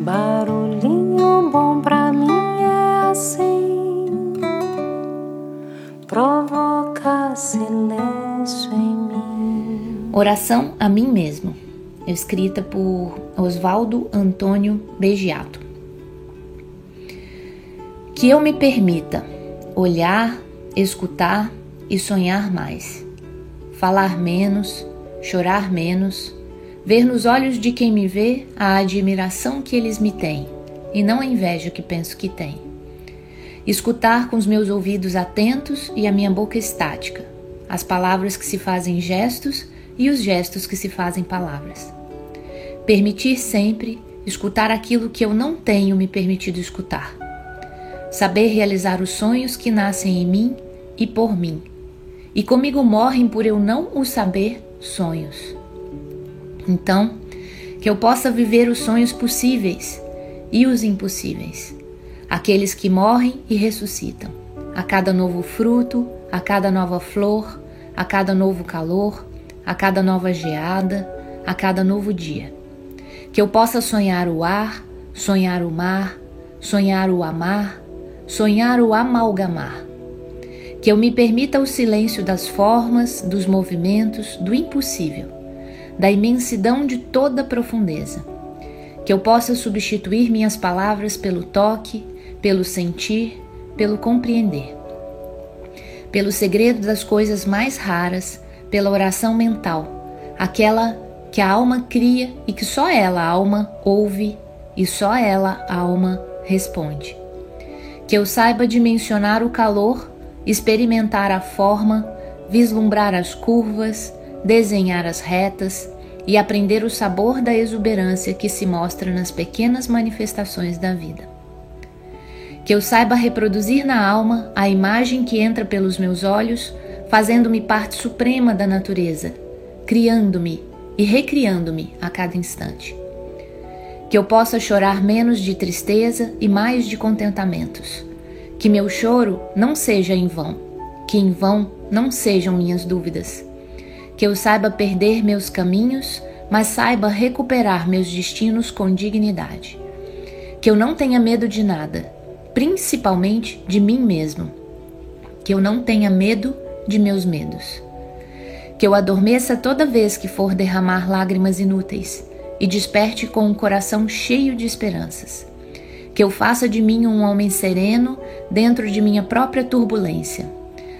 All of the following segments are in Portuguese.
Barulhinho bom pra mim é assim, provoca silêncio em mim. Oração a mim mesmo, escrita por Oswaldo Antônio Begiato. Que eu me permita olhar, escutar e sonhar mais, falar menos, chorar menos ver nos olhos de quem me vê a admiração que eles me têm e não a inveja que penso que têm. Escutar com os meus ouvidos atentos e a minha boca estática, as palavras que se fazem gestos e os gestos que se fazem palavras. Permitir sempre escutar aquilo que eu não tenho me permitido escutar. Saber realizar os sonhos que nascem em mim e por mim. E comigo morrem por eu não o saber sonhos. Então, que eu possa viver os sonhos possíveis e os impossíveis, aqueles que morrem e ressuscitam, a cada novo fruto, a cada nova flor, a cada novo calor, a cada nova geada, a cada novo dia. Que eu possa sonhar o ar, sonhar o mar, sonhar o amar, sonhar o amalgamar. Que eu me permita o silêncio das formas, dos movimentos, do impossível da imensidão de toda profundeza. Que eu possa substituir minhas palavras pelo toque, pelo sentir, pelo compreender. Pelo segredo das coisas mais raras, pela oração mental, aquela que a alma cria e que só ela, a alma, ouve e só ela, a alma, responde. Que eu saiba dimensionar o calor, experimentar a forma, vislumbrar as curvas, desenhar as retas e aprender o sabor da exuberância que se mostra nas pequenas manifestações da vida. Que eu saiba reproduzir na alma a imagem que entra pelos meus olhos, fazendo-me parte suprema da natureza, criando-me e recriando-me a cada instante. Que eu possa chorar menos de tristeza e mais de contentamentos. Que meu choro não seja em vão, que em vão não sejam minhas dúvidas que eu saiba perder meus caminhos, mas saiba recuperar meus destinos com dignidade. Que eu não tenha medo de nada, principalmente de mim mesmo. Que eu não tenha medo de meus medos. Que eu adormeça toda vez que for derramar lágrimas inúteis e desperte com um coração cheio de esperanças. Que eu faça de mim um homem sereno dentro de minha própria turbulência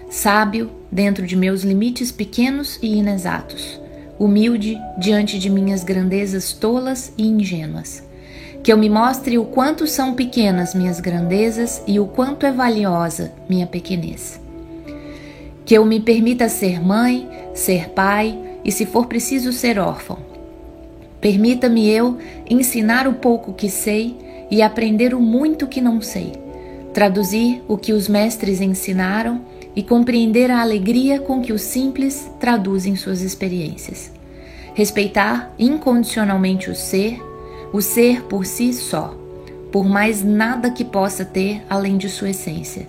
sábio dentro de meus limites pequenos e inexatos, humilde diante de minhas grandezas tolas e ingênuas. Que eu me mostre o quanto são pequenas minhas grandezas e o quanto é valiosa minha pequenez. Que eu me permita ser mãe, ser pai e, se for preciso, ser órfão. Permita-me eu ensinar o pouco que sei e aprender o muito que não sei, traduzir o que os mestres ensinaram e compreender a alegria com que os simples traduzem suas experiências. Respeitar incondicionalmente o ser, o ser por si só, por mais nada que possa ter além de sua essência.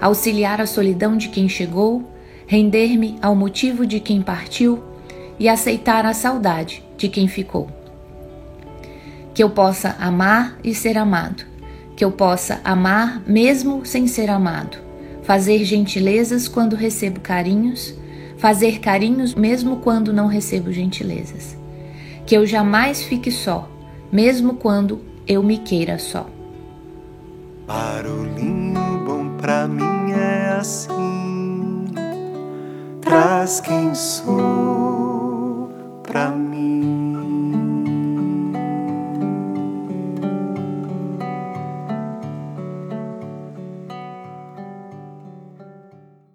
Auxiliar a solidão de quem chegou, render-me ao motivo de quem partiu e aceitar a saudade de quem ficou. Que eu possa amar e ser amado, que eu possa amar mesmo sem ser amado fazer gentilezas quando recebo carinhos, fazer carinhos mesmo quando não recebo gentilezas. Que eu jamais fique só, mesmo quando eu me queira só. Barulhinho bom pra mim é assim, traz quem sou